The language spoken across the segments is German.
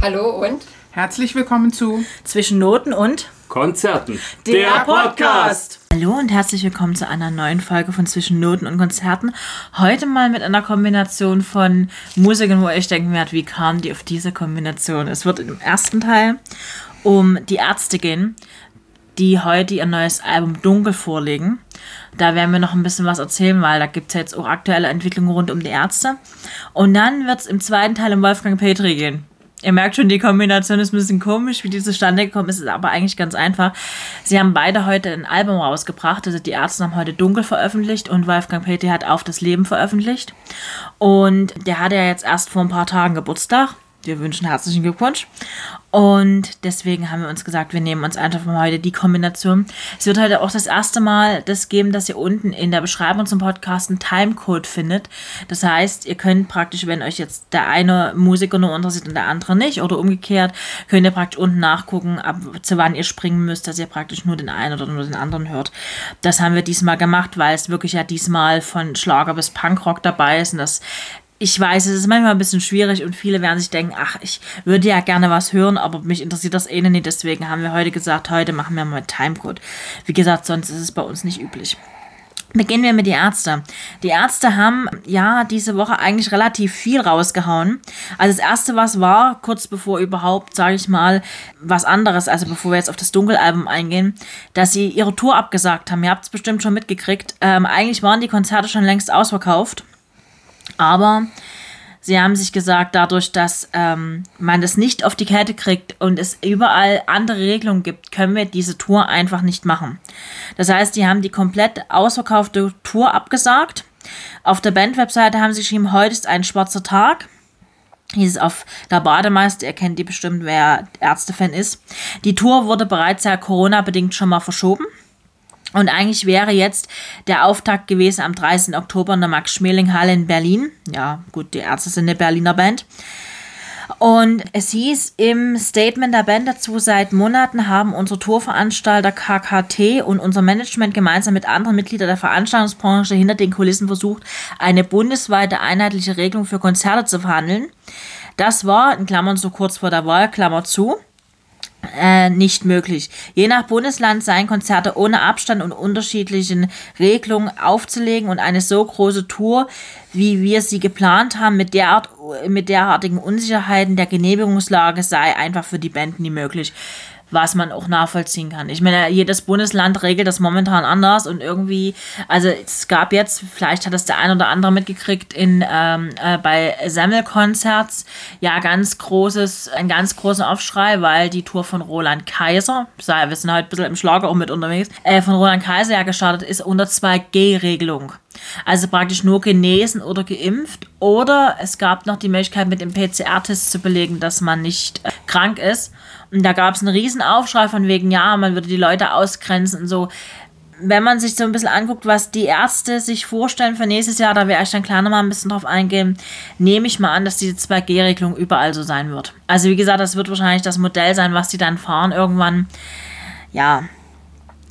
Hallo und Herzlich willkommen zu Zwischen Noten und Konzerten. der Podcast. Hallo und herzlich willkommen zu einer neuen Folge von Zwischen Noten und Konzerten. Heute mal mit einer Kombination von Musiken, wo ich denken werde, wie kam die auf diese Kombination? Es wird im ersten Teil um die Ärzte gehen, die heute ihr neues Album Dunkel vorlegen. Da werden wir noch ein bisschen was erzählen, weil da gibt es jetzt auch aktuelle Entwicklungen rund um die Ärzte. Und dann wird es im zweiten Teil um Wolfgang Petri gehen. Ihr merkt schon, die Kombination ist ein bisschen komisch, wie die zustande gekommen ist, ist aber eigentlich ganz einfach. Sie haben beide heute ein Album rausgebracht. Also die Ärzte haben heute Dunkel veröffentlicht und Wolfgang Petri hat Auf das Leben veröffentlicht. Und der hatte ja jetzt erst vor ein paar Tagen Geburtstag. Wir wünschen herzlichen Glückwunsch. Und deswegen haben wir uns gesagt, wir nehmen uns einfach mal heute die Kombination. Es wird heute auch das erste Mal das geben, dass ihr unten in der Beschreibung zum Podcast einen Timecode findet. Das heißt, ihr könnt praktisch, wenn euch jetzt der eine Musiker nur interessiert und der andere nicht oder umgekehrt, könnt ihr praktisch unten nachgucken, ab zu wann ihr springen müsst, dass ihr praktisch nur den einen oder nur den anderen hört. Das haben wir diesmal gemacht, weil es wirklich ja diesmal von Schlager bis Punkrock dabei ist und das ich weiß, es ist manchmal ein bisschen schwierig und viele werden sich denken, ach, ich würde ja gerne was hören, aber mich interessiert das eh nicht. Deswegen haben wir heute gesagt, heute machen wir mal Timecode. Wie gesagt, sonst ist es bei uns nicht üblich. Beginnen wir mit den Ärzten. Die Ärzte haben ja diese Woche eigentlich relativ viel rausgehauen. Also das erste, was war, kurz bevor überhaupt, sage ich mal, was anderes, also bevor wir jetzt auf das Dunkelalbum eingehen, dass sie ihre Tour abgesagt haben. Ihr habt es bestimmt schon mitgekriegt. Ähm, eigentlich waren die Konzerte schon längst ausverkauft. Aber sie haben sich gesagt, dadurch, dass ähm, man das nicht auf die Kette kriegt und es überall andere Regelungen gibt, können wir diese Tour einfach nicht machen. Das heißt, die haben die komplett ausverkaufte Tour abgesagt. Auf der Band-Webseite haben sie geschrieben, heute ist ein schwarzer Tag. Hieß es auf der Bademeister, ihr kennt die bestimmt, wer Ärztefan ist. Die Tour wurde bereits ja Corona-bedingt schon mal verschoben. Und eigentlich wäre jetzt der Auftakt gewesen am 30. Oktober in der Max-Schmeling-Halle in Berlin. Ja, gut, die Ärzte sind eine Berliner Band. Und es hieß im Statement der Band dazu, seit Monaten haben unsere Tourveranstalter KKT und unser Management gemeinsam mit anderen Mitgliedern der Veranstaltungsbranche hinter den Kulissen versucht, eine bundesweite einheitliche Regelung für Konzerte zu verhandeln. Das war, in Klammern so kurz vor der Wahl, Klammer zu, äh, nicht möglich. Je nach Bundesland seien Konzerte ohne Abstand und unterschiedlichen Regelungen aufzulegen und eine so große Tour, wie wir sie geplant haben, mit, derart, mit derartigen Unsicherheiten der Genehmigungslage sei einfach für die Band nie möglich was man auch nachvollziehen kann. Ich meine, jedes Bundesland regelt das momentan anders und irgendwie, also es gab jetzt, vielleicht hat das der ein oder andere mitgekriegt, in ähm, äh, bei Semmelkonzerts ja ganz großes, ein ganz großer Aufschrei, weil die Tour von Roland Kaiser, wir sind halt ein bisschen im Schlager auch mit unterwegs, äh, von Roland Kaiser ja gestartet ist unter 2G-Regelung. Also praktisch nur genesen oder geimpft. Oder es gab noch die Möglichkeit, mit dem PCR-Test zu belegen, dass man nicht äh, krank ist. Und da gab es einen riesen Aufschrei von wegen, ja, man würde die Leute ausgrenzen und so. Wenn man sich so ein bisschen anguckt, was die Ärzte sich vorstellen für nächstes Jahr, da werde ich dann klar nochmal ein bisschen drauf eingehen, nehme ich mal an, dass diese 2G-Regelung überall so sein wird. Also wie gesagt, das wird wahrscheinlich das Modell sein, was die dann fahren irgendwann. Ja,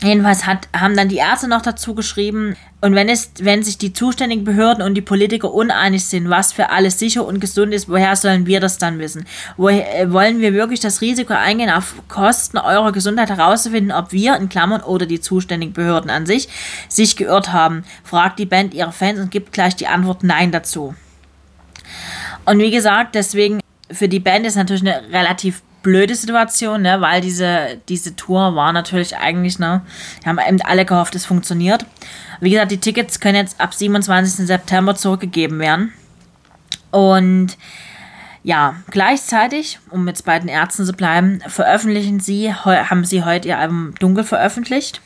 Jedenfalls hat, haben dann die Ärzte noch dazu geschrieben, und wenn, es, wenn sich die zuständigen Behörden und die Politiker uneinig sind, was für alles sicher und gesund ist, woher sollen wir das dann wissen? Woher, äh, wollen wir wirklich das Risiko eingehen, auf Kosten eurer Gesundheit herauszufinden, ob wir, in Klammern, oder die zuständigen Behörden an sich, sich geirrt haben? Fragt die Band ihre Fans und gibt gleich die Antwort Nein dazu. Und wie gesagt, deswegen für die Band ist natürlich eine relativ blöde Situation, ne, weil diese, diese Tour war natürlich eigentlich, ne, wir haben eben alle gehofft, es funktioniert. Wie gesagt, die Tickets können jetzt ab 27. September zurückgegeben werden. Und ja, gleichzeitig, um jetzt bei den Ärzten zu bleiben, veröffentlichen sie, haben sie heute ihr Album Dunkel veröffentlicht.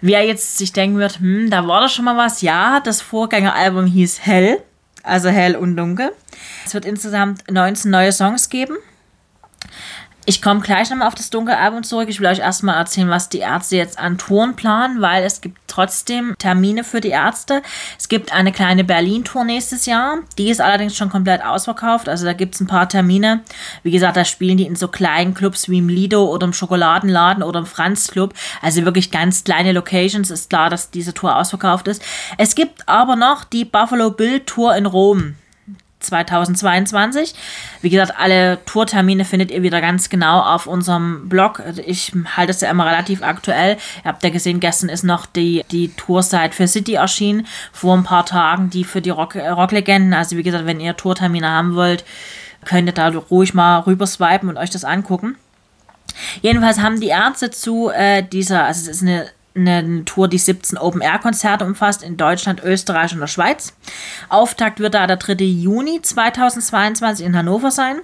Wer jetzt sich denken wird, hm, da war doch schon mal was. Ja, das Vorgängeralbum hieß Hell, also Hell und Dunkel. Es wird insgesamt 19 neue Songs geben. Ich komme gleich nochmal auf das Dunkelalbum zurück. Ich will euch erstmal erzählen, was die Ärzte jetzt an Touren planen, weil es gibt trotzdem Termine für die Ärzte. Es gibt eine kleine Berlin-Tour nächstes Jahr. Die ist allerdings schon komplett ausverkauft. Also da gibt es ein paar Termine. Wie gesagt, da spielen die in so kleinen Clubs wie im Lido oder im Schokoladenladen oder im Franz Club. Also wirklich ganz kleine Locations. Ist klar, dass diese Tour ausverkauft ist. Es gibt aber noch die Buffalo Bill Tour in Rom 2022. Wie gesagt, alle Tourtermine findet ihr wieder ganz genau auf unserem Blog. Also ich halte es ja immer relativ aktuell. Ihr habt ja gesehen, gestern ist noch die, die Toursite für City erschienen, vor ein paar Tagen, die für die Rock, Rocklegenden. Also wie gesagt, wenn ihr Tourtermine haben wollt, könnt ihr da ruhig mal rüber swipen und euch das angucken. Jedenfalls haben die Ärzte zu äh, dieser, also es ist eine eine Tour, die 17 Open-Air-Konzerte umfasst in Deutschland, Österreich und der Schweiz. Auftakt wird da der 3. Juni 2022 in Hannover sein.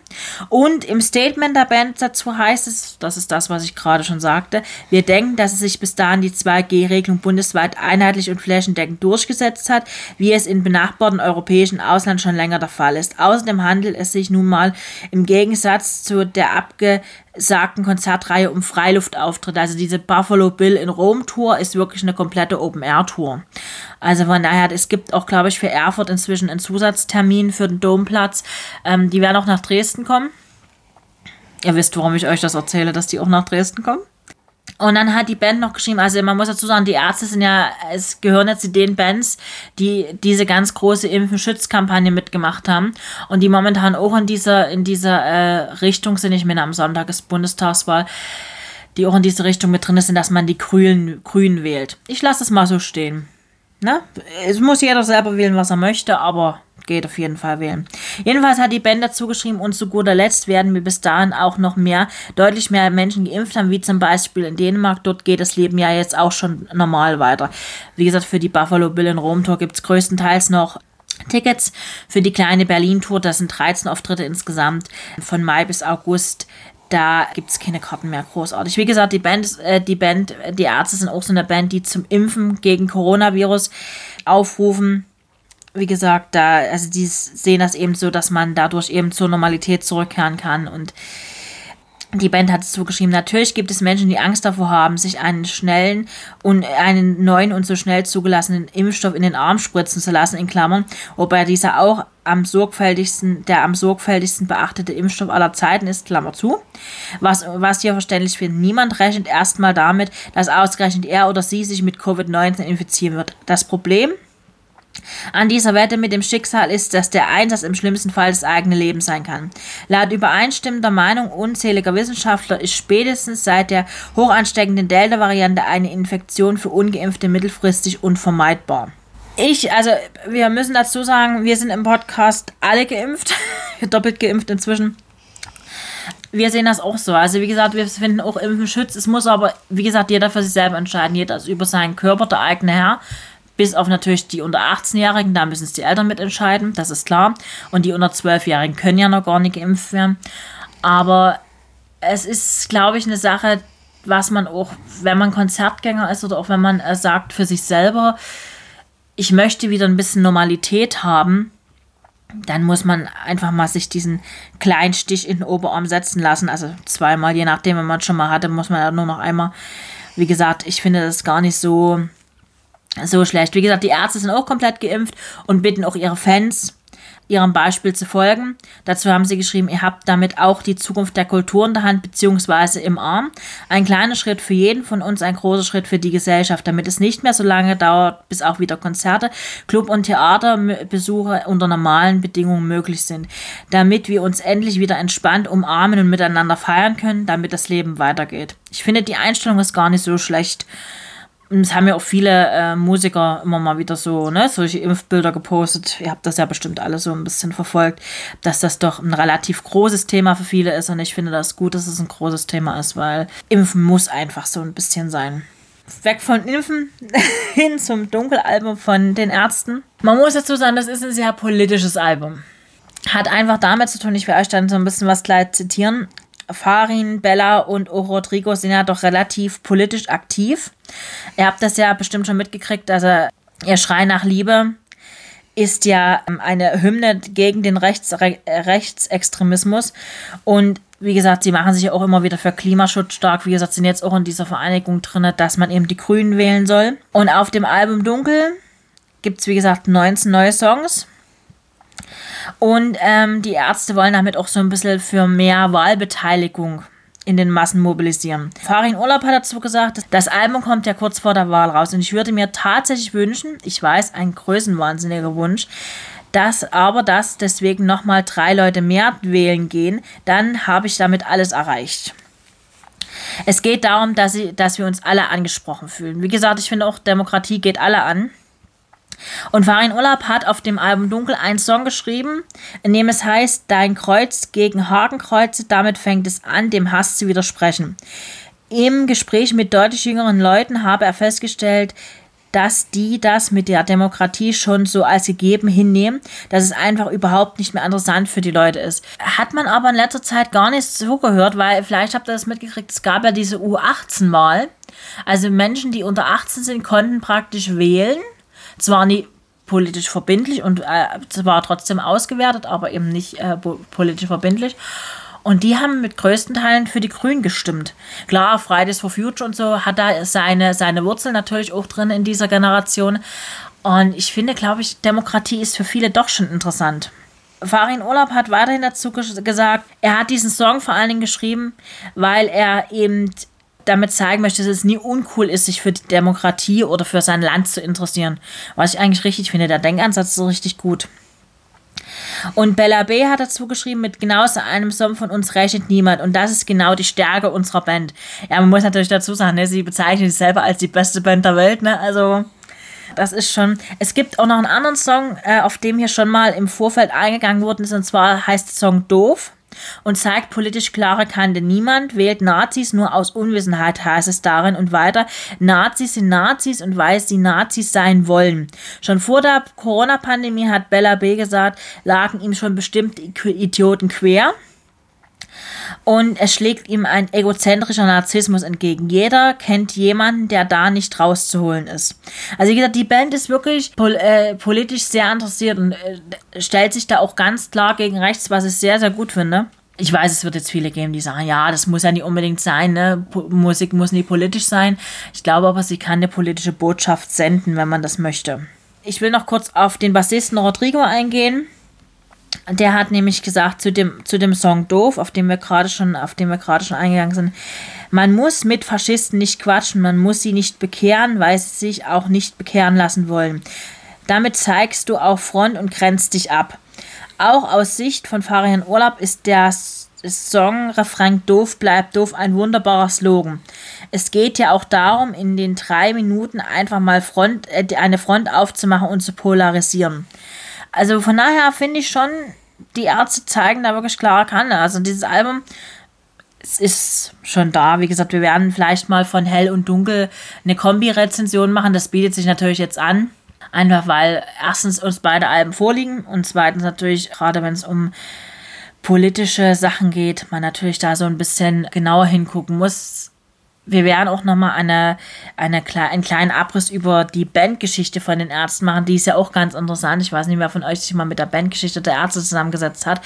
Und im Statement der Band dazu heißt es, das ist das, was ich gerade schon sagte, wir denken, dass es sich bis dahin die 2G-Regelung bundesweit einheitlich und flächendeckend durchgesetzt hat, wie es in benachbarten europäischen Ausland schon länger der Fall ist. Außerdem handelt es sich nun mal im Gegensatz zu der abge sagten Konzertreihe um Freiluftauftritte. Also diese Buffalo Bill in Rom Tour ist wirklich eine komplette Open-Air-Tour. Also von daher, es gibt auch, glaube ich, für Erfurt inzwischen einen Zusatztermin für den Domplatz. Ähm, die werden auch nach Dresden kommen. Ihr wisst, warum ich euch das erzähle, dass die auch nach Dresden kommen. Und dann hat die Band noch geschrieben, also man muss dazu sagen, die Ärzte sind ja, es gehören jetzt zu den Bands, die diese ganz große Impfen-Schütz-Kampagne mitgemacht haben und die momentan auch in dieser, in dieser äh, Richtung sind. Ich meine, am Sonntag ist Bundestagswahl, die auch in diese Richtung mit drin sind, dass man die Grünen, Grünen wählt. Ich lasse es mal so stehen. Ne? Es muss jeder selber wählen, was er möchte, aber geht auf jeden Fall wählen. Jedenfalls hat die Band dazu geschrieben und zu guter Letzt werden wir bis dahin auch noch mehr, deutlich mehr Menschen geimpft haben, wie zum Beispiel in Dänemark. Dort geht das Leben ja jetzt auch schon normal weiter. Wie gesagt, für die Buffalo Bill in Rom Tour gibt es größtenteils noch Tickets für die kleine Berlin-Tour. Das sind 13 Auftritte insgesamt von Mai bis August. Da gibt es keine Karten mehr großartig. Wie gesagt, die Band, äh, die Band, die Ärzte sind auch so eine Band, die zum Impfen gegen Coronavirus aufrufen wie gesagt, da, also die sehen das eben so, dass man dadurch eben zur Normalität zurückkehren kann und die Band hat es so geschrieben, natürlich gibt es Menschen, die Angst davor haben, sich einen schnellen und einen neuen und so schnell zugelassenen Impfstoff in den Arm spritzen zu lassen, in Klammern, wobei dieser auch am sorgfältigsten, der am sorgfältigsten beachtete Impfstoff aller Zeiten ist, Klammer zu. Was, was hier verständlich wird, niemand rechnet erstmal damit, dass ausgerechnet er oder sie sich mit Covid-19 infizieren wird. Das Problem, an dieser Wette mit dem Schicksal ist, dass der Einsatz im schlimmsten Fall das eigene Leben sein kann. Laut übereinstimmender Meinung unzähliger Wissenschaftler ist spätestens seit der hochansteckenden Delta-Variante eine Infektion für Ungeimpfte mittelfristig unvermeidbar. Ich, also, wir müssen dazu sagen, wir sind im Podcast alle geimpft, doppelt geimpft inzwischen. Wir sehen das auch so. Also, wie gesagt, wir finden auch Impfen schützt. Es muss aber, wie gesagt, jeder für sich selber entscheiden. Jeder ist über seinen Körper der eigene Herr. Bis auf natürlich die unter 18-Jährigen, da müssen es die Eltern mitentscheiden, das ist klar. Und die unter 12-Jährigen können ja noch gar nicht geimpft werden. Aber es ist, glaube ich, eine Sache, was man auch, wenn man Konzertgänger ist oder auch wenn man äh, sagt für sich selber, ich möchte wieder ein bisschen Normalität haben, dann muss man einfach mal sich diesen kleinen Stich in den Oberarm setzen lassen. Also zweimal, je nachdem, wenn man schon mal hatte, muss man ja nur noch einmal. Wie gesagt, ich finde das gar nicht so so schlecht. Wie gesagt, die Ärzte sind auch komplett geimpft und bitten auch ihre Fans, ihrem Beispiel zu folgen. Dazu haben sie geschrieben, ihr habt damit auch die Zukunft der Kultur in der Hand bzw. im Arm. Ein kleiner Schritt für jeden von uns, ein großer Schritt für die Gesellschaft, damit es nicht mehr so lange dauert, bis auch wieder Konzerte, Club- und Theaterbesuche unter normalen Bedingungen möglich sind. Damit wir uns endlich wieder entspannt umarmen und miteinander feiern können, damit das Leben weitergeht. Ich finde, die Einstellung ist gar nicht so schlecht es haben ja auch viele äh, Musiker immer mal wieder so, ne, solche Impfbilder gepostet. Ihr habt das ja bestimmt alle so ein bisschen verfolgt, dass das doch ein relativ großes Thema für viele ist. Und ich finde das gut, dass es ein großes Thema ist, weil Impfen muss einfach so ein bisschen sein. Weg von Impfen hin zum Dunkelalbum von den Ärzten. Man muss dazu sagen, das ist ein sehr politisches Album. Hat einfach damit zu tun, ich werde euch dann so ein bisschen was gleich zitieren. Farin, Bella und O. Rodrigo sind ja doch relativ politisch aktiv. Ihr habt das ja bestimmt schon mitgekriegt, also ihr Schrei nach Liebe ist ja ähm, eine Hymne gegen den Rechts, Re Rechtsextremismus. Und wie gesagt, sie machen sich ja auch immer wieder für Klimaschutz stark. Wie gesagt, sind jetzt auch in dieser Vereinigung drin, dass man eben die Grünen wählen soll. Und auf dem Album Dunkel gibt es, wie gesagt, 19 neue Songs. Und ähm, die Ärzte wollen damit auch so ein bisschen für mehr Wahlbeteiligung in den Massen mobilisieren. Farin Urlaub hat dazu gesagt, das Album kommt ja kurz vor der Wahl raus und ich würde mir tatsächlich wünschen, ich weiß, ein größenwahnsinniger Wunsch, dass aber dass deswegen nochmal drei Leute mehr wählen gehen, dann habe ich damit alles erreicht. Es geht darum, dass, sie, dass wir uns alle angesprochen fühlen. Wie gesagt, ich finde auch, Demokratie geht alle an. Und Farin Urlaub hat auf dem Album Dunkel einen Song geschrieben, in dem es heißt, Dein Kreuz gegen Hakenkreuze, damit fängt es an, dem Hass zu widersprechen. Im Gespräch mit deutlich jüngeren Leuten habe er festgestellt, dass die das mit der Demokratie schon so als gegeben hinnehmen, dass es einfach überhaupt nicht mehr interessant für die Leute ist. Hat man aber in letzter Zeit gar nicht so gehört, weil vielleicht habt ihr das mitgekriegt, es gab ja diese U18-Wahl. Also Menschen, die unter 18 sind, konnten praktisch wählen. Zwar nie politisch verbindlich und äh, zwar trotzdem ausgewertet, aber eben nicht äh, politisch verbindlich. Und die haben mit größten Teilen für die Grünen gestimmt. Klar, Fridays for Future und so hat da seine, seine Wurzeln natürlich auch drin in dieser Generation. Und ich finde, glaube ich, Demokratie ist für viele doch schon interessant. Farin Urlaub hat weiterhin dazu gesagt, er hat diesen Song vor allen Dingen geschrieben, weil er eben damit zeigen möchte, dass es nie uncool ist, sich für die Demokratie oder für sein Land zu interessieren. Was ich eigentlich richtig finde. Der Denkansatz ist so richtig gut. Und Bella B. hat dazu geschrieben, mit genau so einem Song von uns rechnet niemand. Und das ist genau die Stärke unserer Band. Ja, man muss natürlich dazu sagen, ne, sie bezeichnet sich selber als die beste Band der Welt. Ne? Also, das ist schon. Es gibt auch noch einen anderen Song, äh, auf dem hier schon mal im Vorfeld eingegangen worden ist. Und zwar heißt der Song Doof und zeigt politisch klare Kante. Niemand wählt Nazis nur aus Unwissenheit, heißt es darin. Und weiter, Nazis sind Nazis und weil sie Nazis sein wollen. Schon vor der Corona-Pandemie hat Bella B. gesagt, lagen ihm schon bestimmte Idioten quer. Und es schlägt ihm ein egozentrischer Narzissmus entgegen. Jeder kennt jemanden, der da nicht rauszuholen ist. Also wie gesagt, die Band ist wirklich pol äh, politisch sehr interessiert und äh, stellt sich da auch ganz klar gegen rechts, was ich sehr, sehr gut finde. Ich weiß, es wird jetzt viele geben, die sagen, ja, das muss ja nicht unbedingt sein, ne? Musik muss nicht politisch sein. Ich glaube aber, sie kann eine politische Botschaft senden, wenn man das möchte. Ich will noch kurz auf den Bassisten Rodrigo eingehen. Der hat nämlich gesagt zu dem, zu dem Song Doof, auf dem wir gerade schon, auf dem wir gerade schon eingegangen sind, man muss mit Faschisten nicht quatschen, man muss sie nicht bekehren, weil sie sich auch nicht bekehren lassen wollen. Damit zeigst du auch Front und grenzt dich ab. Auch aus Sicht von Farian Urlaub ist der Song Refrain Doof bleibt doof ein wunderbarer Slogan. Es geht ja auch darum, in den drei Minuten einfach mal Front, äh, eine Front aufzumachen und zu polarisieren. Also von daher finde ich schon, die Ärzte zeigen da wirklich klare Kante. Also dieses Album, es ist schon da. Wie gesagt, wir werden vielleicht mal von Hell und Dunkel eine Kombi-Rezension machen. Das bietet sich natürlich jetzt an. Einfach weil erstens uns beide Alben vorliegen und zweitens natürlich, gerade wenn es um politische Sachen geht, man natürlich da so ein bisschen genauer hingucken muss wir werden auch nochmal eine, eine, einen kleinen Abriss über die Bandgeschichte von den Ärzten machen. Die ist ja auch ganz interessant. Ich weiß nicht, wer von euch sich mal mit der Bandgeschichte der Ärzte zusammengesetzt hat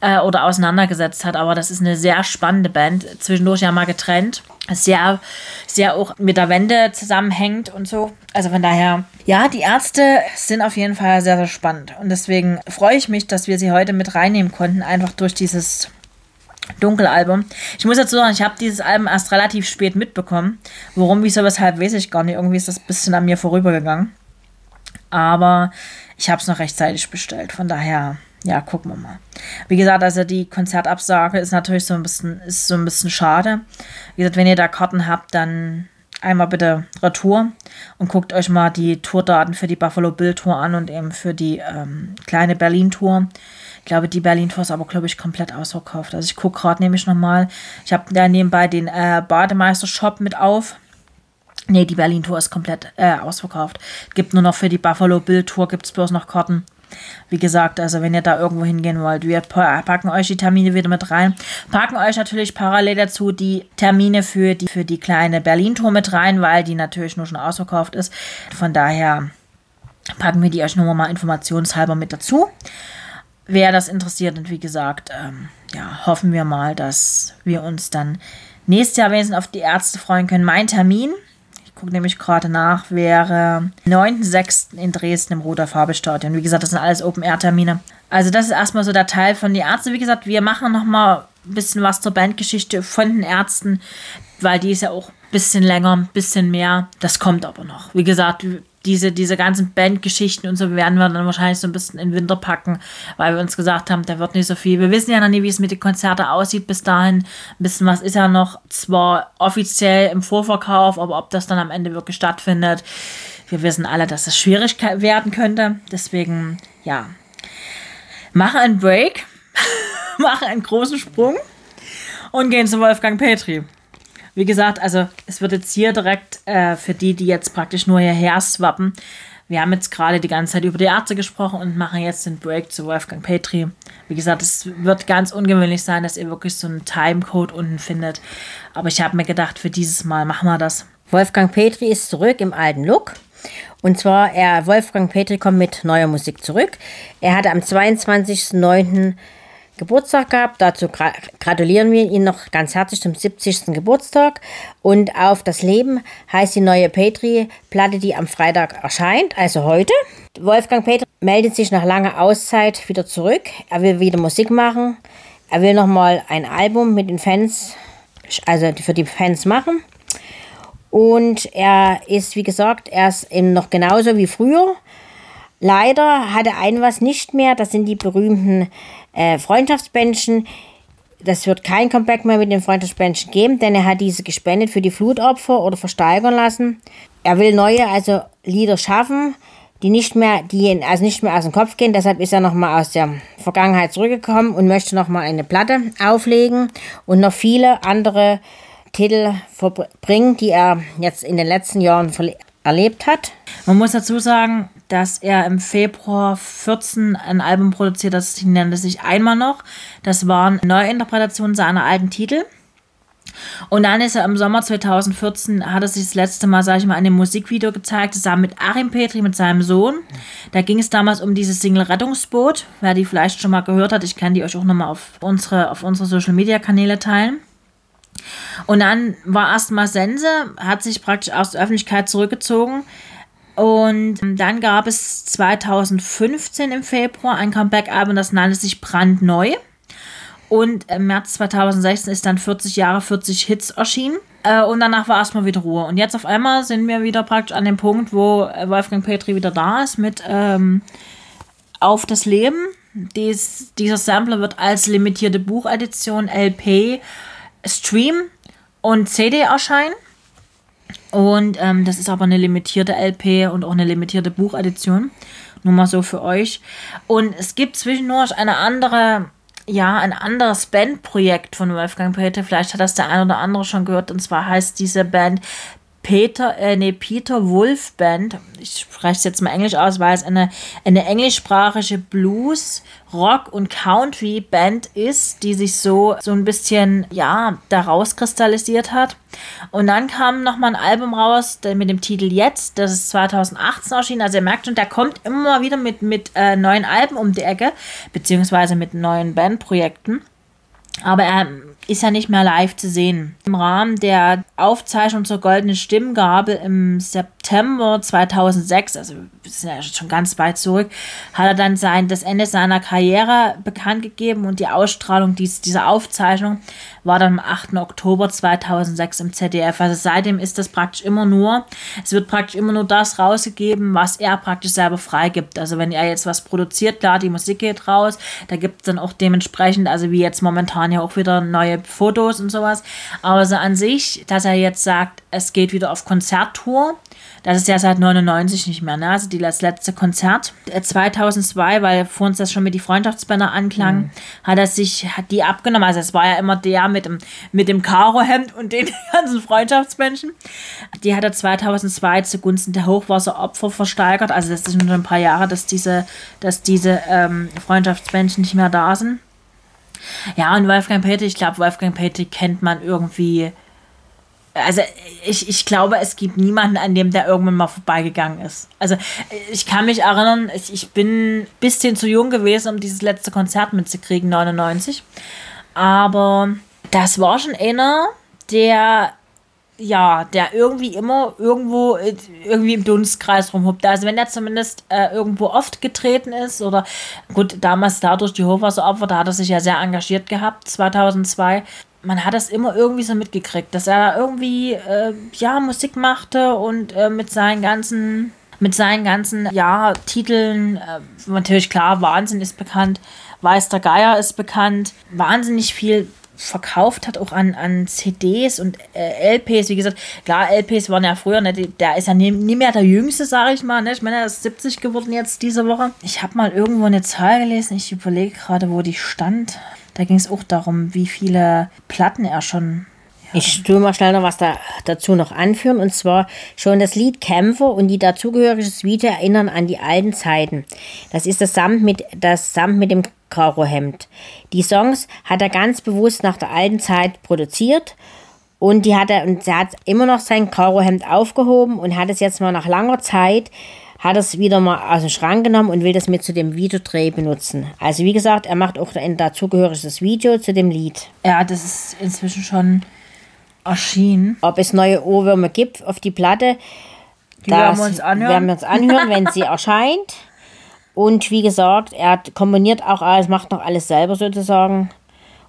äh, oder auseinandergesetzt hat, aber das ist eine sehr spannende Band. Zwischendurch ja mal getrennt. Sehr, sehr auch mit der Wende zusammenhängt und so. Also von daher, ja, die Ärzte sind auf jeden Fall sehr, sehr spannend. Und deswegen freue ich mich, dass wir sie heute mit reinnehmen konnten, einfach durch dieses Dunkelalbum. Ich muss dazu sagen, ich habe dieses Album erst relativ spät mitbekommen. Warum, wieso, weshalb, weiß ich gar nicht. Irgendwie ist das ein bisschen an mir vorübergegangen. Aber ich habe es noch rechtzeitig bestellt. Von daher, ja, gucken wir mal. Wie gesagt, also die Konzertabsage ist natürlich so ein bisschen, ist so ein bisschen schade. Wie gesagt, wenn ihr da Karten habt, dann einmal bitte Retour und guckt euch mal die Tourdaten für die Buffalo Bill Tour an und eben für die ähm, kleine Berlin Tour. Ich glaube, die Berlin-Tour ist aber, glaube ich, komplett ausverkauft. Also ich gucke gerade nämlich nochmal. Ich habe da nebenbei den äh, Bademeister-Shop mit auf. Ne, die Berlin-Tour ist komplett äh, ausverkauft. Gibt nur noch für die Buffalo Bill-Tour gibt es bloß noch Karten. Wie gesagt, also wenn ihr da irgendwo hingehen wollt, wir packen euch die Termine wieder mit rein. Packen euch natürlich parallel dazu die Termine für die, für die kleine Berlin-Tour mit rein, weil die natürlich nur schon ausverkauft ist. Von daher packen wir die euch nur mal informationshalber mit dazu wer das interessiert und wie gesagt, ähm, ja, hoffen wir mal, dass wir uns dann nächstes Jahr wenigstens auf die Ärzte freuen können. Mein Termin, ich gucke nämlich gerade nach, wäre 9.6. in Dresden im Roter Farbestadion. Wie gesagt, das sind alles Open-Air-Termine. Also das ist erstmal so der Teil von den Ärzten. Wie gesagt, wir machen nochmal ein bisschen was zur Bandgeschichte von den Ärzten, weil die ist ja auch ein bisschen länger, ein bisschen mehr. Das kommt aber noch. Wie gesagt, diese, diese ganzen Bandgeschichten und so werden wir dann wahrscheinlich so ein bisschen in den Winter packen, weil wir uns gesagt haben, da wird nicht so viel. Wir wissen ja noch nie, wie es mit den Konzerten aussieht bis dahin. Ein bisschen was ist ja noch zwar offiziell im Vorverkauf, aber ob das dann am Ende wirklich stattfindet, wir wissen alle, dass es schwierig werden könnte. Deswegen, ja, mache einen Break, mache einen großen Sprung und gehen zu Wolfgang Petri. Wie gesagt, also es wird jetzt hier direkt äh, für die, die jetzt praktisch nur hierher swappen. Wir haben jetzt gerade die ganze Zeit über die Ärzte gesprochen und machen jetzt den Break zu Wolfgang Petri. Wie gesagt, es wird ganz ungewöhnlich sein, dass ihr wirklich so einen Timecode unten findet. Aber ich habe mir gedacht, für dieses Mal machen wir das. Wolfgang Petri ist zurück im alten Look. Und zwar, er, Wolfgang Petri kommt mit neuer Musik zurück. Er hatte am 22.09. Geburtstag gehabt. Dazu gra gratulieren wir ihn noch ganz herzlich zum 70. Geburtstag. Und auf das Leben heißt die neue Petri-Platte, die am Freitag erscheint, also heute. Wolfgang Petri meldet sich nach langer Auszeit wieder zurück. Er will wieder Musik machen. Er will nochmal ein Album mit den Fans, also für die Fans machen. Und er ist, wie gesagt, er ist eben noch genauso wie früher. Leider hat er ein was nicht mehr, das sind die berühmten äh, Freundschaftsbändchen. Das wird kein Comeback mehr mit den Freundschaftsbändchen geben, denn er hat diese gespendet für die Flutopfer oder versteigern lassen. Er will neue, also Lieder schaffen, die nicht mehr, die also nicht mehr aus dem Kopf gehen. Deshalb ist er nochmal aus der Vergangenheit zurückgekommen und möchte nochmal eine Platte auflegen und noch viele andere Titel verbringen, die er jetzt in den letzten Jahren erlebt hat. Man muss dazu sagen, dass er im Februar 14 ein Album produziert, das nennt sich einmal noch. Das waren Neuinterpretationen seiner alten Titel. Und dann ist er im Sommer 2014, hat er sich das letzte Mal, sage ich mal, in dem Musikvideo gezeigt, zusammen mit Achim Petri, mit seinem Sohn. Da ging es damals um dieses Single Rettungsboot. Wer die vielleicht schon mal gehört hat, ich kann die euch auch nochmal auf unsere, auf unsere Social Media Kanäle teilen. Und dann war erstmal Sense, hat sich praktisch aus der Öffentlichkeit zurückgezogen. Und dann gab es 2015 im Februar ein Comeback-Album, das nannte sich Brandneu. Und im März 2016 ist dann 40 Jahre, 40 Hits erschienen. Äh, und danach war erstmal wieder Ruhe. Und jetzt auf einmal sind wir wieder praktisch an dem Punkt, wo Wolfgang Petri wieder da ist mit ähm, Auf das Leben. Dies, dieser Sampler wird als limitierte Buchedition LP Stream und CD erscheinen. Und ähm, das ist aber eine limitierte LP und auch eine limitierte Buchedition. Nur mal so für euch. Und es gibt zwischendurch eine andere, ja, ein anderes Bandprojekt von Wolfgang Peter. Vielleicht hat das der ein oder andere schon gehört. Und zwar heißt diese Band Peter, äh, nee, Peter Wolf Band. Ich spreche es jetzt mal Englisch aus, weil es eine, eine englischsprachige Blues, Rock und Country Band ist, die sich so, so ein bisschen, ja, daraus kristallisiert hat. Und dann kam nochmal ein Album raus mit dem Titel Jetzt, das ist 2018 erschienen. Also ihr merkt schon, der kommt immer wieder mit, mit äh, neuen Alben um die Ecke, beziehungsweise mit neuen Bandprojekten. Aber er ist ja nicht mehr live zu sehen. Im Rahmen der Aufzeichnung zur Goldenen Stimmgabel im September 2006, also wir sind ja schon ganz weit zurück, hat er dann sein, das Ende seiner Karriere bekannt gegeben und die Ausstrahlung dies, dieser Aufzeichnung war dann am 8. Oktober 2006 im ZDF. Also seitdem ist das praktisch immer nur, es wird praktisch immer nur das rausgegeben, was er praktisch selber freigibt. Also wenn er jetzt was produziert, klar, die Musik geht raus, da gibt es dann auch dementsprechend, also wie jetzt momentan ja auch wieder neue Fotos und sowas. Aber so an sich, dass er jetzt sagt, es geht wieder auf Konzerttour, das ist ja seit 99 nicht mehr, ne? Also die, das letzte Konzert. 2002, äh, weil vor uns das schon mit die Freundschaftsbänder anklang, mhm. hat er sich, hat die abgenommen. Also es war ja immer der mit dem, mit dem Karohemd und den ganzen Freundschaftsmenschen. Die hat er 2002 zugunsten der Hochwasseropfer versteigert. Also das ist schon ein paar Jahre, dass diese, dass diese ähm, Freundschaftsmenschen nicht mehr da sind. Ja, und Wolfgang Petri, ich glaube, Wolfgang Petri kennt man irgendwie also ich, ich glaube, es gibt niemanden, an dem der irgendwann mal vorbeigegangen ist. Also ich kann mich erinnern, ich, ich bin ein bisschen zu jung gewesen, um dieses letzte Konzert mitzukriegen, 99. Aber das war schon einer, der ja, der irgendwie immer irgendwo irgendwie im Dunstkreis rumhuppt. Also wenn er zumindest äh, irgendwo oft getreten ist oder gut, damals dadurch die Hochwasseropfer, da hat er sich ja sehr engagiert gehabt, 2002 man hat das immer irgendwie so mitgekriegt, dass er da irgendwie äh, ja Musik machte und äh, mit seinen ganzen mit seinen ganzen ja, Titeln. Äh, natürlich klar, Wahnsinn ist bekannt, Weiß der Geier ist bekannt, wahnsinnig viel verkauft hat, auch an, an CDs und äh, LPs. Wie gesagt, klar, LPs waren ja früher, ne, der ist ja nie, mehr der Jüngste, sage ich mal. Ne? Ich meine, er ist 70 geworden jetzt diese Woche. Ich habe mal irgendwo eine Zahl gelesen, ich überlege gerade, wo die stand. Da ging es auch darum, wie viele Platten er schon ich tue mal schnell noch was da, dazu noch anführen. Und zwar schon das Lied Kämpfer und die dazugehöriges Video erinnern an die alten Zeiten. Das ist das Samt mit, das Samt mit dem Karohemd. Die Songs hat er ganz bewusst nach der alten Zeit produziert. Und die hat er, und er hat immer noch sein Karohemd aufgehoben und hat es jetzt mal nach langer Zeit hat es wieder mal aus dem Schrank genommen und will das mit zu dem Videodreh benutzen. Also wie gesagt, er macht auch ein dazugehöriges Video zu dem Lied. Ja, das ist inzwischen schon erschienen. Ob es neue Ohrwürmer gibt auf die Platte, die werden wir uns anhören, werden wir uns anhören wenn sie erscheint. Und wie gesagt, er komponiert auch alles, macht noch alles selber sozusagen.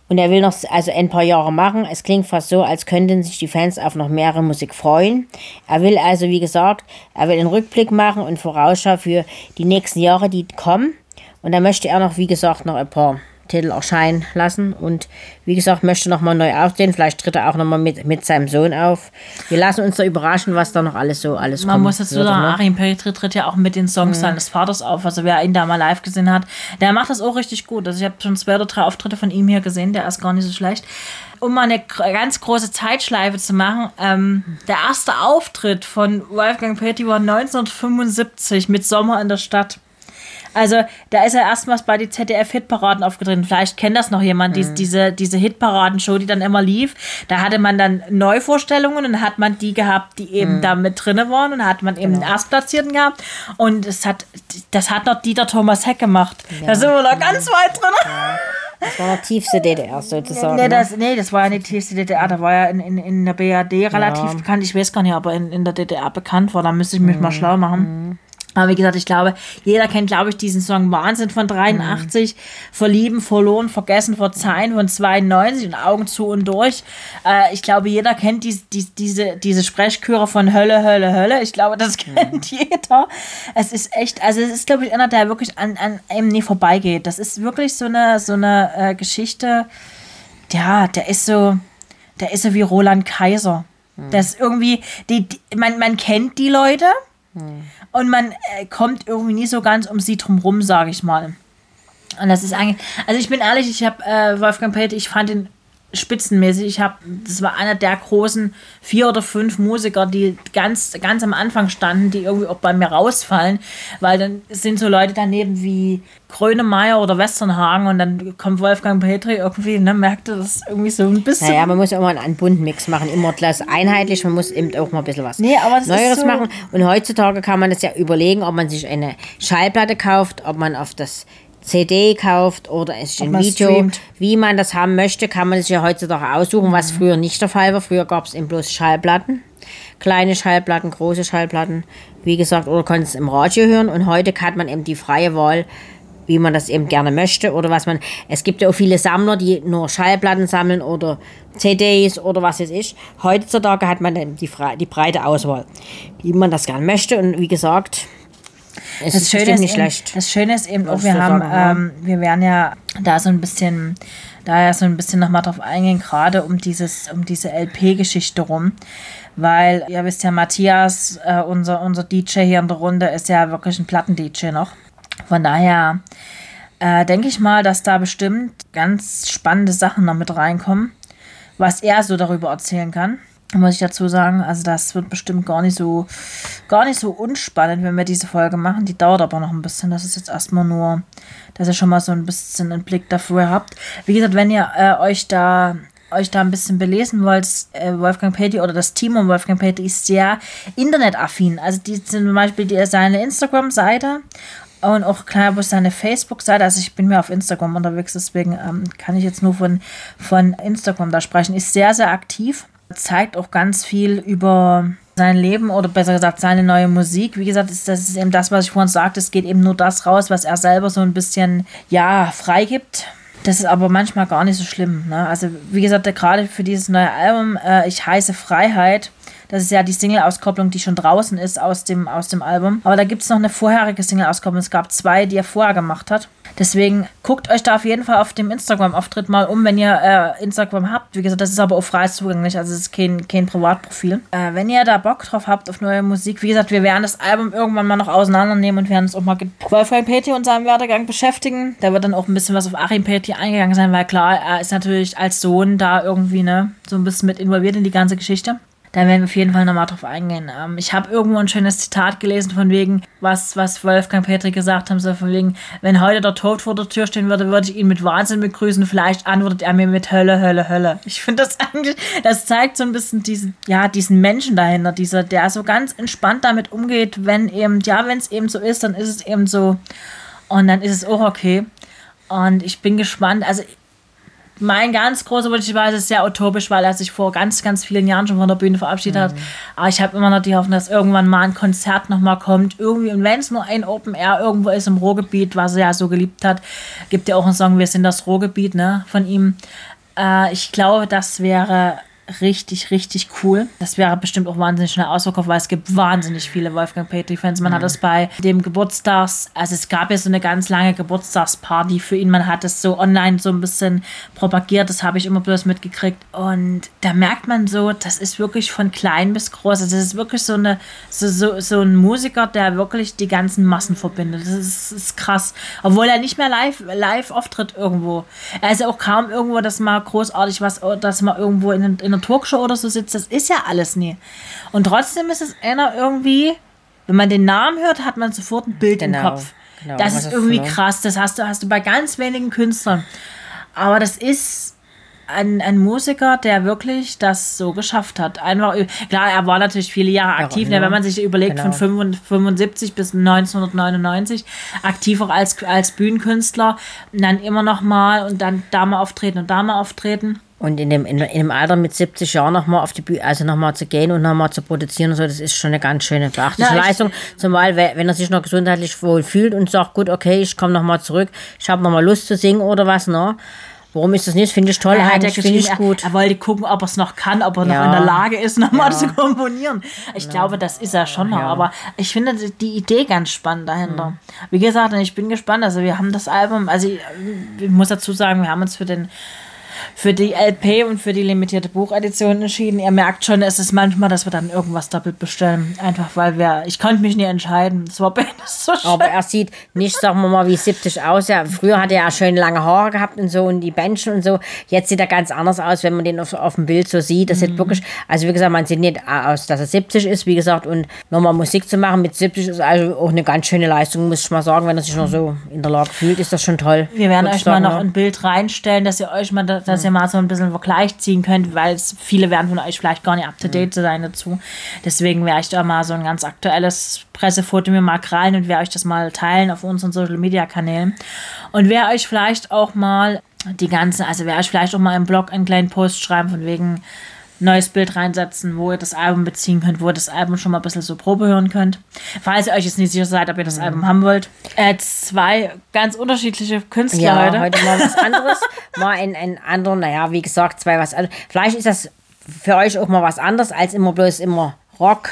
Und er will noch also ein paar Jahre machen. Es klingt fast so, als könnten sich die Fans auf noch mehrere Musik freuen. Er will also, wie gesagt, er will einen Rückblick machen und Vorausschau für die nächsten Jahre, die kommen. Und da möchte er noch, wie gesagt, noch ein paar Titel erscheinen lassen. Und wie gesagt, möchte nochmal neu aufstehen. Vielleicht tritt er auch nochmal mit, mit seinem Sohn auf. Wir lassen uns da überraschen, was da noch alles so alles Man muss dazu sagen, ne? Achim Petri tritt ja auch mit den Songs mhm. seines Vaters auf. Also wer ihn da mal live gesehen hat, der macht das auch richtig gut. Also ich habe schon zwei oder drei Auftritte von ihm hier gesehen. Der ist gar nicht so schlecht. Um mal eine ganz große Zeitschleife zu machen, ähm, der erste Auftritt von Wolfgang Petri war 1975 mit Sommer in der Stadt. Also da ist er erstmals bei die ZDF-Hitparaden aufgetreten. Vielleicht kennt das noch jemand, mhm. diese, diese Hitparadenshow, die dann immer lief. Da hatte man dann Neuvorstellungen und hat man die gehabt, die eben mhm. da mit drin waren und hat man eben genau. den Erstplatzierten gehabt. Und es hat, das hat noch Dieter Thomas Heck gemacht. Ja. Da sind wir noch ganz weit drin. Ja. Das war noch tiefste DDR sozusagen. Nee, ne? das, nee, das war ja nicht tiefste DDR, da war ja in, in, in der BRD relativ ja. bekannt. Ich weiß gar nicht, ob er in, in der DDR bekannt war. Da müsste ich mich mhm. mal schlau machen. Mhm. Aber wie gesagt, ich glaube, jeder kennt, glaube ich, diesen Song Wahnsinn von 83, mhm. Verlieben, Verloren, Vergessen, Verzeihen von 92 und Augen zu und durch. Äh, ich glaube, jeder kennt die, die, diese, diese Sprechchöre von Hölle, Hölle, Hölle. Ich glaube, das mhm. kennt jeder. Es ist echt, also es ist, glaube ich, einer, der wirklich an, an einem nie vorbeigeht. Das ist wirklich so eine, so eine äh, Geschichte, ja, der ist so, der ist so wie Roland Kaiser. Mhm. Das irgendwie, die, die, man, man kennt die Leute, und man äh, kommt irgendwie nie so ganz um sie drum rum, sage ich mal. Und das ist eigentlich, also ich bin ehrlich, ich habe äh, Wolfgang Pate, ich fand ihn spitzenmäßig. Ich habe, das war einer der großen vier oder fünf Musiker, die ganz, ganz am Anfang standen, die irgendwie auch bei mir rausfallen, weil dann sind so Leute daneben wie Grönemeyer oder Westernhagen und dann kommt Wolfgang Petri irgendwie, ne, merkte das irgendwie so ein bisschen. Naja, man muss ja immer einen bunten Mix machen, immer das einheitlich, man muss eben auch mal ein bisschen was nee, Neueres so machen. Und heutzutage kann man das ja überlegen, ob man sich eine Schallplatte kauft, ob man auf das CD kauft oder es ist ein Video, streamt. wie man das haben möchte, kann man sich ja heutzutage aussuchen, was mhm. früher nicht der Fall war. Früher gab es eben bloß Schallplatten, kleine Schallplatten, große Schallplatten, wie gesagt, oder konnte es im Radio hören und heute hat man eben die freie Wahl, wie man das eben gerne möchte oder was man. Es gibt ja auch viele Sammler, die nur Schallplatten sammeln oder CDs oder was es ist. Heutzutage hat man die, die breite Auswahl, wie man das gerne möchte und wie gesagt, es das ist Schöne ist nicht eben, schlecht. Das Schöne ist eben auch, wir haben, ähm, wir werden ja da so ein bisschen, da ja so ein bisschen nochmal drauf eingehen, gerade um dieses, um diese LP-Geschichte rum. Weil, ihr wisst ja, Matthias, äh, unser, unser DJ hier in der Runde, ist ja wirklich ein Platten-DJ noch. Von daher äh, denke ich mal, dass da bestimmt ganz spannende Sachen noch mit reinkommen, was er so darüber erzählen kann muss ich dazu sagen. Also das wird bestimmt gar nicht so, gar nicht so unspannend, wenn wir diese Folge machen. Die dauert aber noch ein bisschen. Das ist jetzt erstmal nur, dass ihr schon mal so ein bisschen einen Blick dafür habt. Wie gesagt, wenn ihr äh, euch da euch da ein bisschen belesen wollt, äh, Wolfgang Petty oder das Team um Wolfgang Petty ist sehr internetaffin. Also die sind zum Beispiel die, seine Instagram-Seite und auch klar seine Facebook-Seite. Also ich bin mir auf Instagram unterwegs, deswegen ähm, kann ich jetzt nur von, von Instagram da sprechen. Ist sehr, sehr aktiv zeigt auch ganz viel über sein Leben oder besser gesagt seine neue Musik. Wie gesagt, das ist eben das, was ich vorhin sagte. Es geht eben nur das raus, was er selber so ein bisschen, ja, freigibt. Das ist aber manchmal gar nicht so schlimm. Ne? Also, wie gesagt, gerade für dieses neue Album, äh, Ich heiße Freiheit, Das ist ja die Single-Auskopplung, die schon draußen ist aus dem, aus dem Album. Aber da gibt es noch eine vorherige Single-Auskopplung. Es gab zwei, die er vorher gemacht hat. Deswegen guckt euch da auf jeden Fall auf dem Instagram-Auftritt mal um, wenn ihr äh, Instagram habt. Wie gesagt, das ist aber auch frei zugänglich, also es ist kein, kein Privatprofil. Äh, wenn ihr da Bock drauf habt auf neue Musik, wie gesagt, wir werden das Album irgendwann mal noch auseinandernehmen und werden uns auch mal mit Wolfgang Petty und seinem Werdegang beschäftigen. Da wird dann auch ein bisschen was auf Achim Petty eingegangen sein, weil klar, er ist natürlich als Sohn da irgendwie ne, so ein bisschen mit involviert in die ganze Geschichte. Da werden wir auf jeden Fall nochmal drauf eingehen. Ähm, ich habe irgendwo ein schönes Zitat gelesen von wegen, was, was Wolfgang Petri gesagt haben, so von wegen, wenn heute der Tod vor der Tür stehen würde, würde ich ihn mit Wahnsinn begrüßen. Vielleicht antwortet er mir mit Hölle, Hölle, Hölle. Ich finde das eigentlich, das zeigt so ein bisschen diesen, ja, diesen Menschen dahinter, dieser, der so ganz entspannt damit umgeht, wenn eben, ja, wenn es eben so ist, dann ist es eben so. Und dann ist es auch okay. Und ich bin gespannt. Also mein ganz großer Wunsch, ich weiß, es ist sehr utopisch, weil er sich vor ganz, ganz vielen Jahren schon von der Bühne verabschiedet mhm. hat. Aber ich habe immer noch die Hoffnung, dass irgendwann mal ein Konzert nochmal kommt. Irgendwie, und wenn es nur ein Open Air irgendwo ist im Ruhrgebiet, was er ja so geliebt hat, gibt ja auch einen Song, wir sind das Ruhrgebiet, ne, von ihm. Äh, ich glaube, das wäre richtig, richtig cool. Das wäre bestimmt auch wahnsinnig schnell ausverkauft, weil es gibt wahnsinnig viele Wolfgang Petri-Fans. Man mhm. hat das bei dem Geburtstags, also es gab ja so eine ganz lange Geburtstagsparty für ihn. Man hat es so online so ein bisschen propagiert. Das habe ich immer bloß mitgekriegt. Und da merkt man so, das ist wirklich von klein bis groß. Also das ist wirklich so, eine, so, so, so ein Musiker, der wirklich die ganzen Massen verbindet. Das ist, ist krass. Obwohl er nicht mehr live, live auftritt irgendwo. Er ist auch kaum irgendwo, dass mal großartig was, dass mal irgendwo in, in einer Talkshow oder so sitzt, das ist ja alles nie. Und trotzdem ist es einer irgendwie, wenn man den Namen hört, hat man sofort ein Bild genau, im Kopf. Genau, das ist irgendwie krass. Das hast du, hast du bei ganz wenigen Künstlern. Aber das ist ein, ein Musiker, der wirklich das so geschafft hat. Einfach, klar, er war natürlich viele Jahre aktiv, ja, ne, wenn man sich überlegt, genau. von 75 bis 1999 aktiv auch als, als Bühnenkünstler, und dann immer noch mal und dann da mal auftreten und da mal auftreten. Und in dem, in, in dem Alter mit 70 Jahren nochmal auf die Bühne, also nochmal zu gehen und nochmal zu produzieren und so, das ist schon eine ganz schöne beachtliche Na, Leistung. Zumal, wenn er sich noch gesundheitlich wohl fühlt und sagt, gut, okay, ich komme nochmal zurück, ich habe nochmal Lust zu singen oder was, ne? Warum ist das nicht? Finde ich toll, er ja finde ich gut. Er, er, wollte gucken, ob er es noch kann, ob er ja. noch in der Lage ist, nochmal ja. zu komponieren. Ich ja. glaube, das ist er schon noch. Aber ich finde die Idee ganz spannend dahinter. Mhm. Wie gesagt, ich bin gespannt. Also wir haben das Album, also ich, ich muss dazu sagen, wir haben uns für den für die LP und für die limitierte Buchedition entschieden. Ihr merkt schon, es ist manchmal, dass wir dann irgendwas doppelt bestellen. Einfach weil wir, ich konnte mich nie entscheiden. Das war so schön. Aber er sieht nicht, sagen wir mal, wie 70 aus. Ja, früher hatte er schön lange Haare gehabt und so und die Bändchen und so. Jetzt sieht er ganz anders aus, wenn man den auf, auf dem Bild so sieht. Das mhm. sieht wirklich, also wie gesagt, man sieht nicht aus, dass er 70 ist, wie gesagt, und nochmal Musik zu machen mit 70 ist also auch eine ganz schöne Leistung, muss ich mal sagen, wenn er sich noch so in der Lage fühlt, ist das schon toll. Wir werden euch mal noch ein Bild reinstellen, dass ihr euch mal da, dass ihr mal so ein bisschen Vergleich ziehen könnt, weil viele werden von euch vielleicht gar nicht up to date zu sein dazu. Deswegen werde ich da mal so ein ganz aktuelles Pressefoto mir mal krallen und werde euch das mal teilen auf unseren Social Media Kanälen. Und werde euch vielleicht auch mal die ganze, also werde ich vielleicht auch mal im Blog einen kleinen Post schreiben von wegen, neues Bild reinsetzen, wo ihr das Album beziehen könnt, wo ihr das Album schon mal ein bisschen so Probe hören könnt. Falls ihr euch jetzt nicht sicher seid, ob ihr das mhm. Album haben wollt. Äh, zwei ganz unterschiedliche Künstler ja, heute. heute mal was anderes. mal ein, ein anderer, naja, wie gesagt, zwei was anderes. Vielleicht ist das für euch auch mal was anderes, als immer bloß immer Rock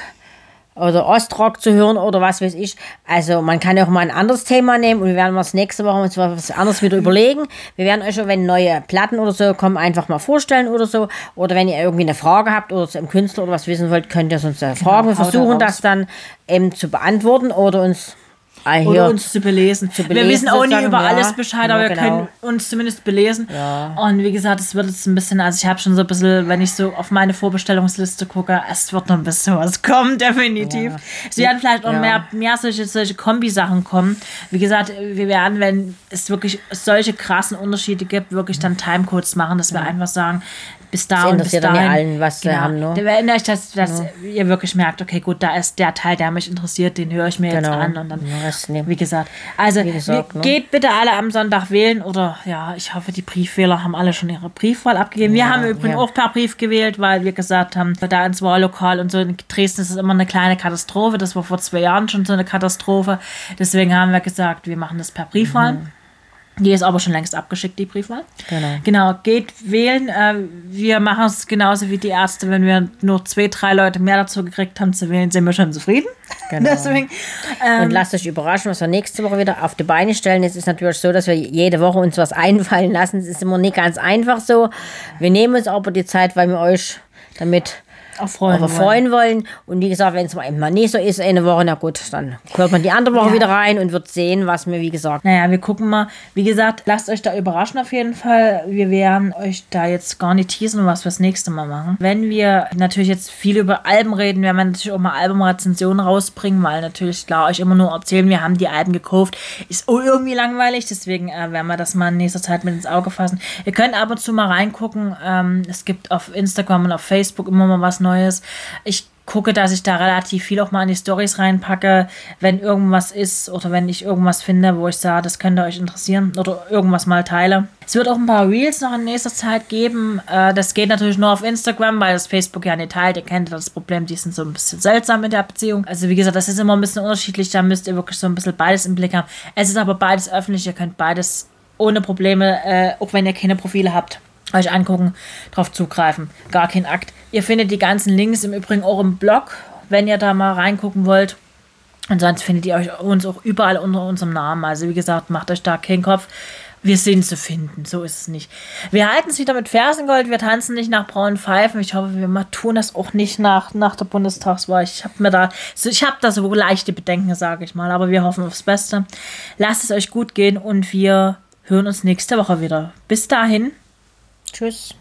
oder Ostrock zu hören oder was weiß ich. Also man kann ja auch mal ein anderes Thema nehmen und wir werden uns nächste Woche uns was anderes wieder überlegen. Wir werden euch wenn neue Platten oder so kommen, einfach mal vorstellen oder so. Oder wenn ihr irgendwie eine Frage habt oder zum Künstler oder was wissen wollt, könnt ihr uns äh, fragen. Genau, wir versuchen das dann eben zu beantworten oder uns Ah, oder uns zu belesen. zu belesen. Wir wissen auch nicht über ja, alles Bescheid, aber ja, wir genau. können uns zumindest belesen. Ja. Und wie gesagt, es wird jetzt ein bisschen, also ich habe schon so ein bisschen, wenn ich so auf meine Vorbestellungsliste gucke, es wird noch ein bisschen was kommen, definitiv. Es werden vielleicht auch mehr, mehr solche, solche Kombi-Sachen kommen. Wie gesagt, wir werden, wenn es wirklich solche krassen Unterschiede gibt, wirklich dann Timecodes machen, dass wir einfach sagen, bis da und bis dahin. Ja allen, was genau. wir haben, ne? Da erinnere ich, dass, dass ja. ihr wirklich merkt, okay, gut, da ist der Teil, der mich interessiert, den höre ich mir genau. jetzt an und dann, ja, wie gesagt, also wie gesagt, ne? geht bitte alle am Sonntag wählen oder ja, ich hoffe, die Briefwähler haben alle schon ihre Briefwahl abgegeben. Wir haben übrigens auch per Brief gewählt, weil wir gesagt haben, da ins Wahllokal und so in Dresden ist es immer eine kleine Katastrophe. Das war vor zwei Jahren schon so eine Katastrophe. Deswegen haben wir gesagt, wir machen das per Briefwahl. Mhm. Die ist aber schon längst abgeschickt, die Briefwahl. Genau. Genau, geht wählen. Äh, wir machen es genauso wie die Ärzte. Wenn wir nur zwei, drei Leute mehr dazu gekriegt haben zu wählen, sind wir schon zufrieden. Genau. Deswegen, Und lasst euch überraschen, was wir nächste Woche wieder auf die Beine stellen. Es ist natürlich so, dass wir jede Woche uns was einfallen lassen. Es ist immer nicht ganz einfach so. Wir nehmen uns aber die Zeit, weil wir euch damit auch freuen aber wollen. freuen wollen. Und wie gesagt, wenn es mal eben mal nicht so ist, eine Woche, na gut, dann hört man die andere Woche Ja. wieder rein und wird sehen, was wir, wie gesagt, Naja, wir gucken mal. Wie gesagt, lasst euch da überraschen auf jeden Fall. Wir werden euch da jetzt gar nicht teasen, was wir das nächste Mal machen. Wenn wir natürlich jetzt viel über Alben reden, werden wir natürlich auch mal Albumrezensionen rausbringen, weil natürlich klar euch immer nur erzählen, wir haben die Alben gekauft. Ist irgendwie langweilig, deswegen äh, werden wir das mal in nächster Zeit mit ins Auge fassen. Ihr könnt ab und zu mal reingucken. Ähm, es gibt auf Instagram und auf Facebook immer mal was Neues. Ich gucke, dass ich da relativ viel auch mal in die Stories reinpacke, wenn irgendwas ist oder wenn ich irgendwas finde, wo ich sage, das könnte euch interessieren oder irgendwas mal teile. Es wird auch ein paar Reels noch in nächster Zeit geben. Äh, das geht natürlich nur auf Instagram, weil das Facebook ja nicht teilt. Ihr kennt das Problem, die sind so ein bisschen seltsam in der Beziehung. Also wie gesagt, das ist immer ein bisschen unterschiedlich. Da müsst ihr wirklich so ein bisschen beides im Blick haben. Es ist aber beides öffentlich. Ihr könnt beides ohne Probleme, äh, auch wenn ihr keine Profile habt, euch angucken, drauf zugreifen. Gar kein Akt. Ihr findet die ganzen Links im Übrigen auch im Blog, wenn ihr da mal reingucken wollt. Und sonst findet ihr euch uns auch überall unter unserem Namen. Also wie gesagt, macht euch da keinen Kopf. Wir sind zu finden, so ist es nicht. Wir halten es wieder mit Fersengold, wir tanzen nicht nach braunen Pfeifen. Ich hoffe, wir tun das auch nicht nach, nach der Bundestagswahl. Ich habe mir da, ich habe da so leichte Bedenken, sage ich mal, aber wir hoffen aufs Beste. Lasst es euch gut gehen und wir hören uns nächste Woche wieder. Bis dahin. Tschüss.